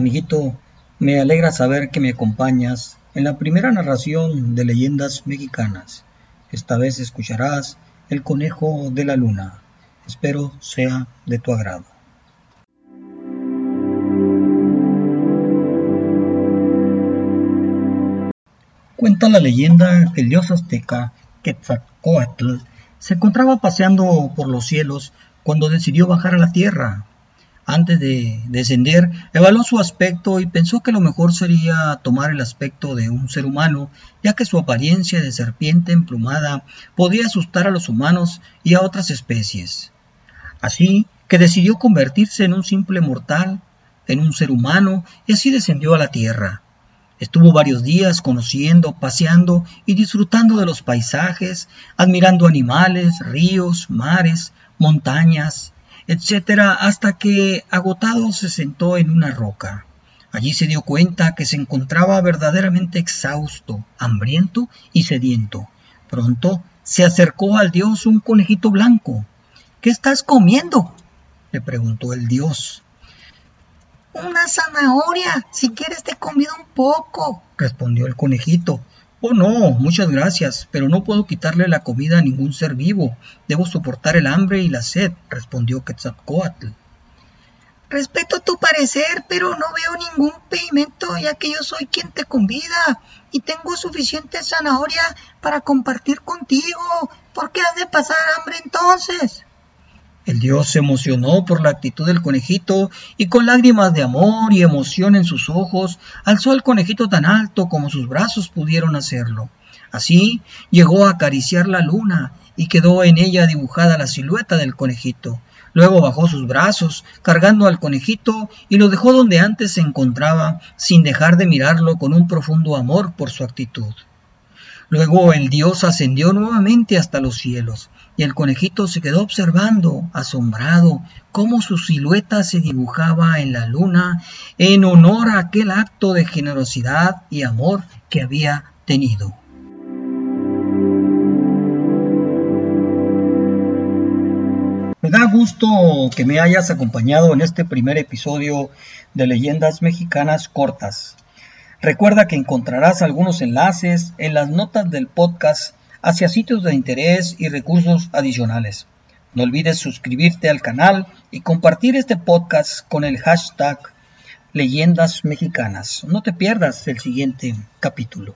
Amiguito. Me alegra saber que me acompañas en la primera narración de leyendas mexicanas. Esta vez escucharás El conejo de la luna. Espero sea de tu agrado. Cuenta la leyenda que el dios azteca Quetzalcoatl se encontraba paseando por los cielos cuando decidió bajar a la tierra antes de descender, evaluó su aspecto y pensó que lo mejor sería tomar el aspecto de un ser humano, ya que su apariencia de serpiente emplumada podía asustar a los humanos y a otras especies. Así que decidió convertirse en un simple mortal, en un ser humano, y así descendió a la tierra. Estuvo varios días conociendo, paseando y disfrutando de los paisajes, admirando animales, ríos, mares, montañas, etcétera, hasta que agotado se sentó en una roca. Allí se dio cuenta que se encontraba verdaderamente exhausto, hambriento y sediento. Pronto se acercó al dios un conejito blanco. ¿Qué estás comiendo? le preguntó el dios. Una zanahoria. Si quieres te convido un poco, respondió el conejito. Oh no, muchas gracias, pero no puedo quitarle la comida a ningún ser vivo. Debo soportar el hambre y la sed, respondió Quetzalcoatl. Respeto tu parecer, pero no veo ningún impedimento, ya que yo soy quien te convida y tengo suficiente zanahoria para compartir contigo. ¿Por qué has de pasar hambre entonces? El dios se emocionó por la actitud del conejito y con lágrimas de amor y emoción en sus ojos alzó al conejito tan alto como sus brazos pudieron hacerlo. Así llegó a acariciar la luna y quedó en ella dibujada la silueta del conejito. Luego bajó sus brazos, cargando al conejito, y lo dejó donde antes se encontraba, sin dejar de mirarlo con un profundo amor por su actitud. Luego el dios ascendió nuevamente hasta los cielos, y el conejito se quedó observando, asombrado, cómo su silueta se dibujaba en la luna en honor a aquel acto de generosidad y amor que había tenido. Me da gusto que me hayas acompañado en este primer episodio de Leyendas Mexicanas Cortas. Recuerda que encontrarás algunos enlaces en las notas del podcast hacia sitios de interés y recursos adicionales. No olvides suscribirte al canal y compartir este podcast con el hashtag Leyendas Mexicanas. No te pierdas el siguiente capítulo.